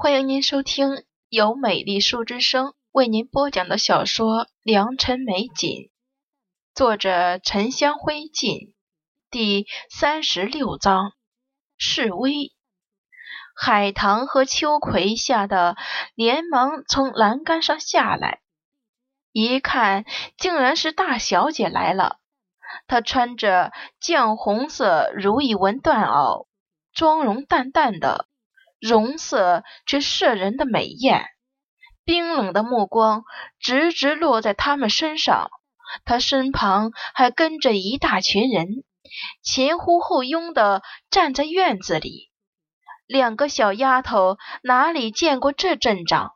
欢迎您收听由美丽树之声为您播讲的小说《良辰美景》，作者沉香灰烬，第三十六章示威。海棠和秋葵吓得连忙从栏杆上下来，一看，竟然是大小姐来了。她穿着绛红色如意纹缎袄，妆容淡淡的。容色却摄人的美艳，冰冷的目光直直落在他们身上。他身旁还跟着一大群人，前呼后拥的站在院子里。两个小丫头哪里见过这阵仗，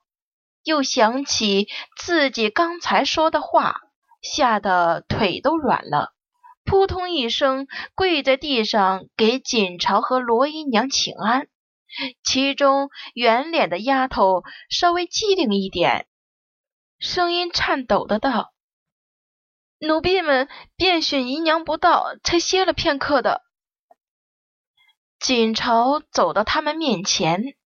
又想起自己刚才说的话，吓得腿都软了，扑通一声跪在地上给锦朝和罗姨娘请安。其中圆脸的丫头稍微机灵一点，声音颤抖的道：“奴婢们遍寻姨娘不到，才歇了片刻的。”锦朝走到他们面前，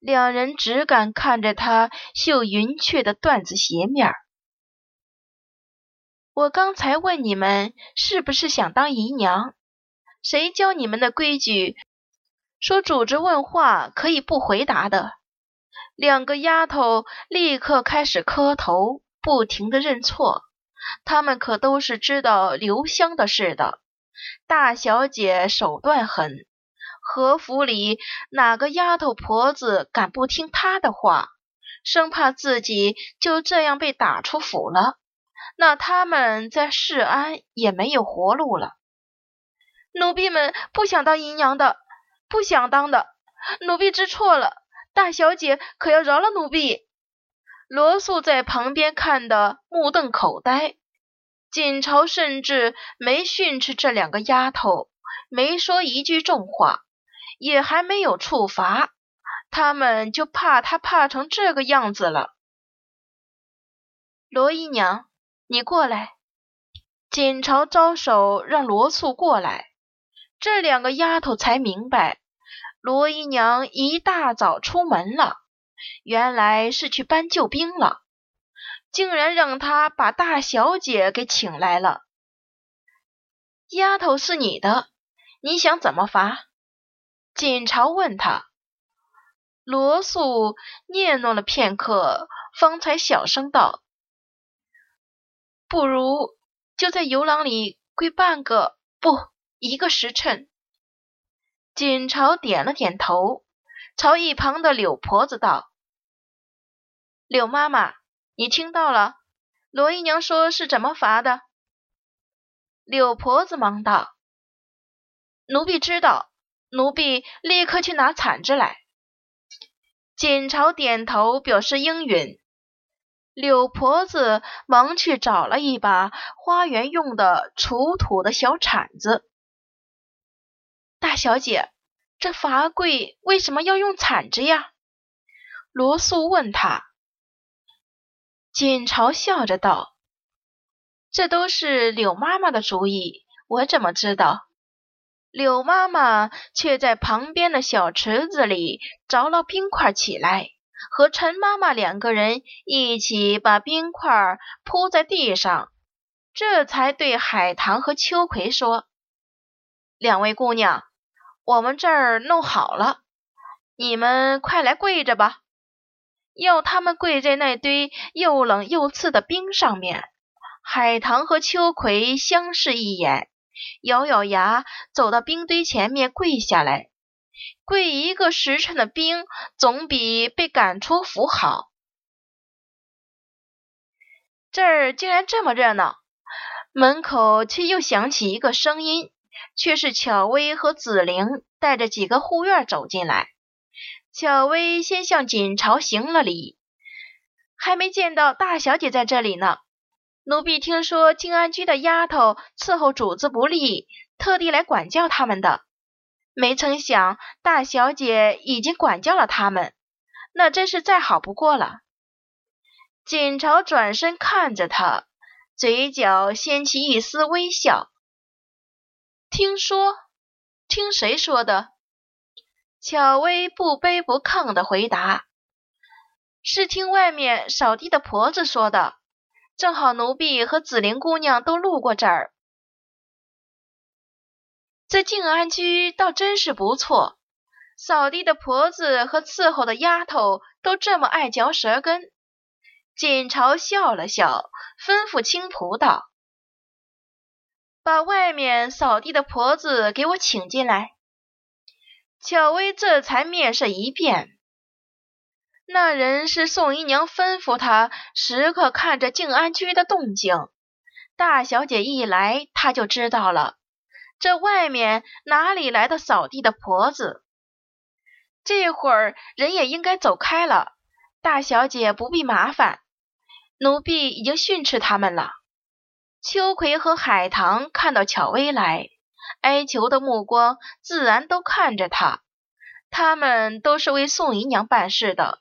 两人只敢看着他绣云雀的缎子鞋面。我刚才问你们是不是想当姨娘，谁教你们的规矩？说主子问话可以不回答的，两个丫头立刻开始磕头，不停的认错。她们可都是知道留香的事的。大小姐手段狠，和府里哪个丫头婆子敢不听她的话？生怕自己就这样被打出府了，那他们在世安也没有活路了。奴婢们不想当姨娘的。不想当的，奴婢知错了，大小姐可要饶了奴婢。罗素在旁边看得目瞪口呆，锦朝甚至没训斥这两个丫头，没说一句重话，也还没有处罚，他们就怕他怕成这个样子了。罗姨娘，你过来。锦朝招手让罗素过来。这两个丫头才明白，罗姨娘一大早出门了，原来是去搬救兵了，竟然让她把大小姐给请来了。丫头是你的，你想怎么罚？锦朝问他。罗素嗫嚅了片刻，方才小声道：“不如就在游廊里跪半个不。”一个时辰，锦朝点了点头，朝一旁的柳婆子道：“柳妈妈，你听到了？罗姨娘说是怎么罚的？”柳婆子忙道：“奴婢知道，奴婢立刻去拿铲子来。”锦朝点头表示应允。柳婆子忙去找了一把花园用的锄土的小铲子。大小姐，这罚跪为什么要用铲子呀？罗素问他。锦朝笑着道：“这都是柳妈妈的主意，我怎么知道？”柳妈妈却在旁边的小池子里凿了冰块起来，和陈妈妈两个人一起把冰块铺在地上，这才对海棠和秋葵说：“两位姑娘。”我们这儿弄好了，你们快来跪着吧！要他们跪在那堆又冷又刺的冰上面。海棠和秋葵相视一眼，咬咬牙走到冰堆前面跪下来。跪一个时辰的冰，总比被赶出府好。这儿竟然这么热闹，门口却又响起一个声音。却是巧薇和紫菱带着几个护院走进来。巧薇先向锦朝行了礼，还没见到大小姐在这里呢。奴婢听说静安居的丫头伺候主子不利，特地来管教他们的。没曾想大小姐已经管教了他们，那真是再好不过了。锦朝转身看着他，嘴角掀起一丝微笑。听说？听谁说的？巧薇不卑不亢的回答：“是听外面扫地的婆子说的。正好奴婢和紫菱姑娘都路过这儿。这静安居倒真是不错，扫地的婆子和伺候的丫头都这么爱嚼舌根。锦朝笑了笑，吩咐青仆道：“把外面扫地的婆子给我请进来。”巧薇这才面色一变。那人是宋姨娘吩咐他时刻看着静安居的动静。大小姐一来，他就知道了。这外面哪里来的扫地的婆子？这会儿人也应该走开了。大小姐不必麻烦，奴婢已经训斥他们了。秋葵和海棠看到巧薇来，哀求的目光自然都看着她。他们都是为宋姨娘办事的，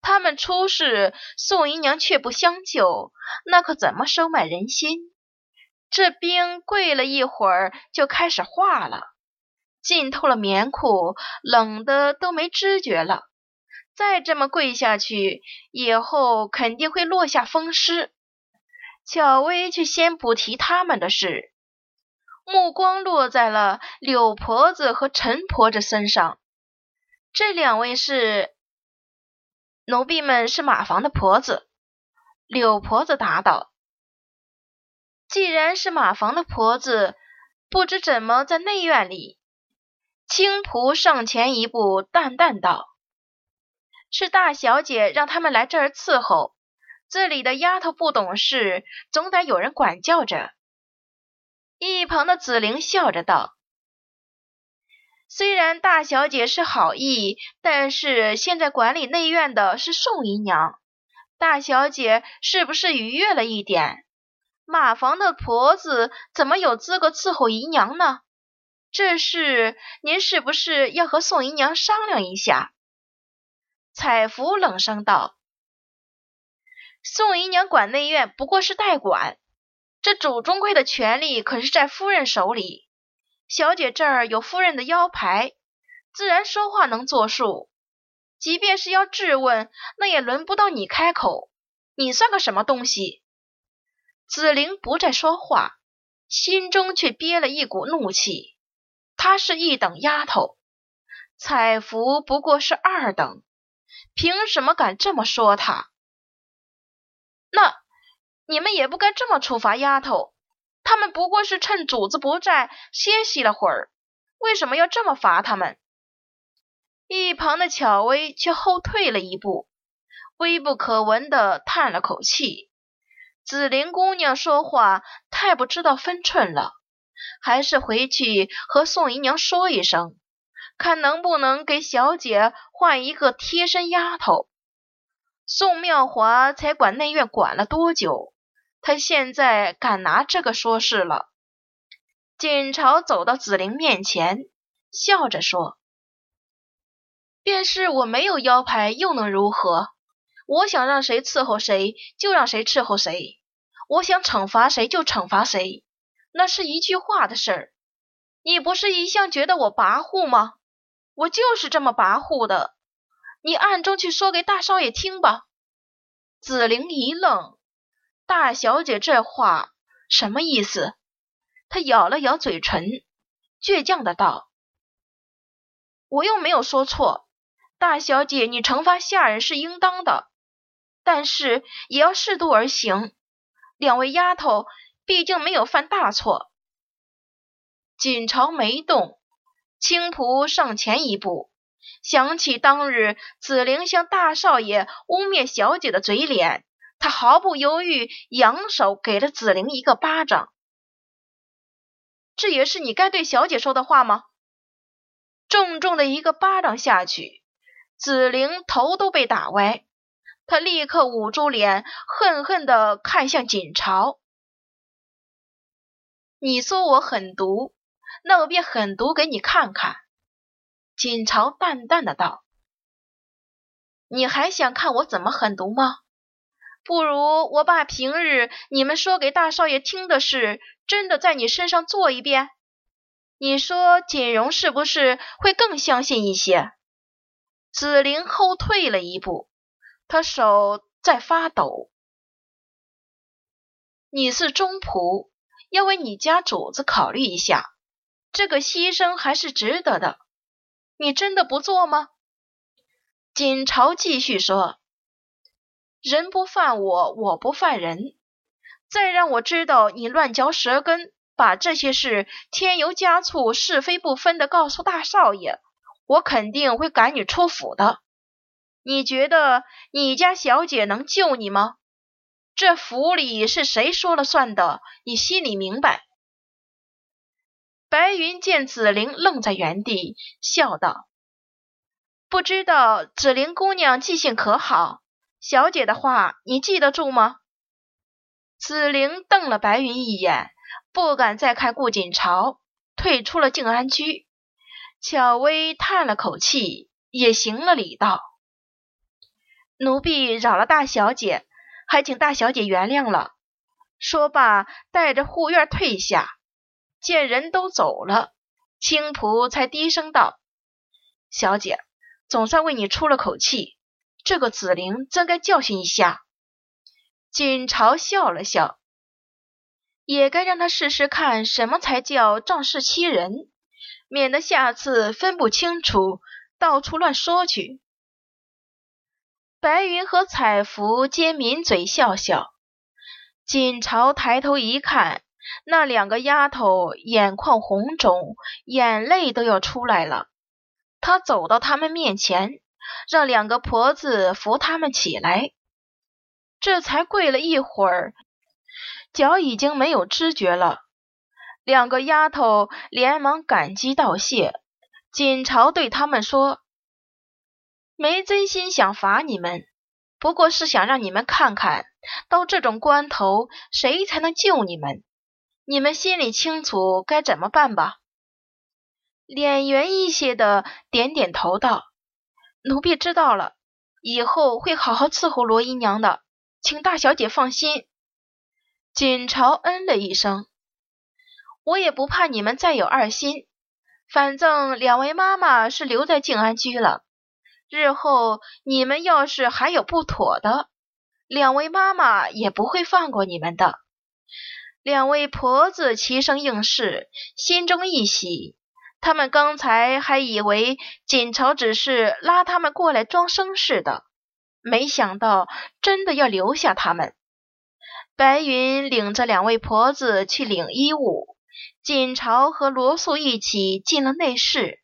他们出事，宋姨娘却不相救，那可怎么收买人心？这冰跪了一会儿，就开始化了，浸透了棉裤，冷的都没知觉了。再这么跪下去，以后肯定会落下风湿。巧薇却先不提他们的事，目光落在了柳婆子和陈婆子身上。这两位是奴婢们，是马房的婆子。柳婆子答道。既然是马房的婆子，不知怎么在内院里。青仆上前一步，淡淡道：“是大小姐让他们来这儿伺候。这里的丫头不懂事，总得有人管教着。”一旁的紫菱笑着道：“虽然大小姐是好意，但是现在管理内院的是宋姨娘，大小姐是不是逾越了一点？”马房的婆子怎么有资格伺候姨娘呢？这事您是不是要和宋姨娘商量一下？彩芙冷声道：“宋姨娘管内院不过是代管，这主中馈的权力可是在夫人手里。小姐这儿有夫人的腰牌，自然说话能作数。即便是要质问，那也轮不到你开口。你算个什么东西？”紫菱不再说话，心中却憋了一股怒气。她是一等丫头，彩芙不过是二等，凭什么敢这么说她？那你们也不该这么处罚丫头，他们不过是趁主子不在歇息了会儿，为什么要这么罚他们？一旁的巧薇却后退了一步，微不可闻的叹了口气。紫菱姑娘说话太不知道分寸了，还是回去和宋姨娘说一声，看能不能给小姐换一个贴身丫头。宋妙华才管内院管了多久？他现在敢拿这个说事了？锦朝走到紫菱面前，笑着说：“便是我没有腰牌，又能如何？我想让谁伺候谁，就让谁伺候谁。”我想惩罚谁就惩罚谁，那是一句话的事儿。你不是一向觉得我跋扈吗？我就是这么跋扈的。你暗中去说给大少爷听吧。紫菱一愣，大小姐这话什么意思？她咬了咬嘴唇，倔强的道：“我又没有说错，大小姐，你惩罚下人是应当的，但是也要适度而行。”两位丫头毕竟没有犯大错。锦朝没动，青蒲上前一步，想起当日紫菱向大少爷污蔑小姐的嘴脸，他毫不犹豫扬手给了紫菱一个巴掌。这也是你该对小姐说的话吗？重重的一个巴掌下去，紫菱头都被打歪。她立刻捂住脸，恨恨地看向锦朝。你说我狠毒，那我便狠毒给你看看。锦朝淡淡的道：“你还想看我怎么狠毒吗？不如我把平日你们说给大少爷听的事，真的在你身上做一遍。你说锦荣是不是会更相信一些？”紫菱后退了一步。他手在发抖。你是中仆，要为你家主子考虑一下，这个牺牲还是值得的。你真的不做吗？锦朝继续说：“人不犯我，我不犯人。再让我知道你乱嚼舌根，把这些事添油加醋、是非不分的告诉大少爷，我肯定会赶你出府的。你觉得你家小姐能救你吗？”这府里是谁说了算的？你心里明白。白云见紫菱愣在原地，笑道：“不知道紫菱姑娘记性可好？小姐的话你记得住吗？”紫菱瞪了白云一眼，不敢再看顾锦朝，退出了静安居。巧薇叹了口气，也行了礼道：“奴婢扰了大小姐。”还请大小姐原谅了。说罢，带着护院退下。见人都走了，青仆才低声道：“小姐，总算为你出了口气。这个紫菱真该教训一下。”锦朝笑了笑，也该让他试试看什么才叫仗势欺人，免得下次分不清楚，到处乱说去。白云和彩芙皆抿嘴笑笑。锦朝抬头一看，那两个丫头眼眶红肿，眼泪都要出来了。她走到他们面前，让两个婆子扶他们起来。这才跪了一会儿，脚已经没有知觉了。两个丫头连忙感激道谢。锦朝对他们说。没真心想罚你们，不过是想让你们看看到这种关头，谁才能救你们。你们心里清楚该怎么办吧？脸圆一些的点点头道：“奴婢知道了，以后会好好伺候罗姨娘的，请大小姐放心。”锦朝嗯了一声：“我也不怕你们再有二心，反正两位妈妈是留在静安居了。”日后你们要是还有不妥的，两位妈妈也不会放过你们的。两位婆子齐声应是，心中一喜。他们刚才还以为锦朝只是拉他们过来装声势的，没想到真的要留下他们。白云领着两位婆子去领衣物，锦朝和罗素一起进了内室。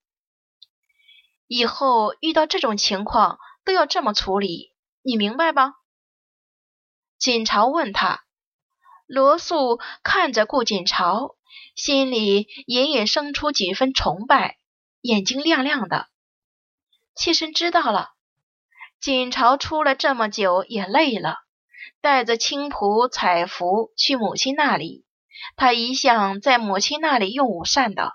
以后遇到这种情况都要这么处理，你明白吗？锦朝问他，罗素看着顾锦朝，心里隐隐生出几分崇拜，眼睛亮亮的。妾身知道了。锦朝出来这么久也累了，带着青仆彩服去母亲那里。他一向在母亲那里用午膳的。